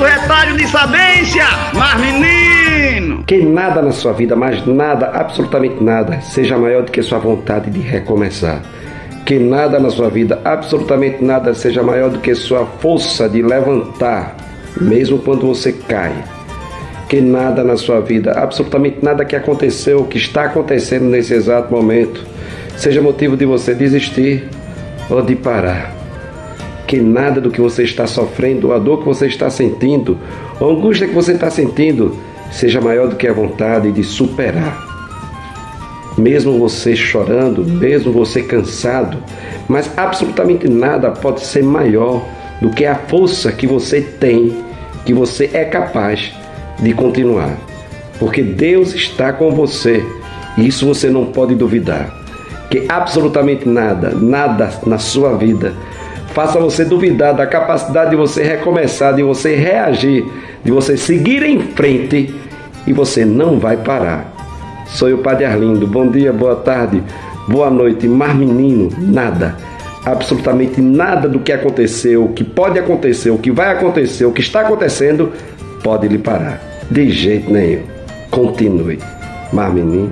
do retalho de sabência, mas menino! Que nada na sua vida, mas nada, absolutamente nada, seja maior do que sua vontade de recomeçar. Que nada na sua vida, absolutamente nada, seja maior do que sua força de levantar, mesmo quando você cai. Que nada na sua vida, absolutamente nada que aconteceu, que está acontecendo nesse exato momento, seja motivo de você desistir ou de parar que nada do que você está sofrendo, a dor que você está sentindo, a angústia que você está sentindo, seja maior do que a vontade de superar. Mesmo você chorando, mesmo você cansado, mas absolutamente nada pode ser maior do que a força que você tem, que você é capaz de continuar. Porque Deus está com você, e isso você não pode duvidar. Que absolutamente nada, nada na sua vida faça você duvidar da capacidade de você recomeçar, de você reagir, de você seguir em frente e você não vai parar. Sou o Padre Arlindo. Bom dia, boa tarde, boa noite. Mar menino, nada. Absolutamente nada do que aconteceu, o que pode acontecer, o que vai acontecer, o que está acontecendo, pode lhe parar. De jeito nenhum. Continue. Mar menino.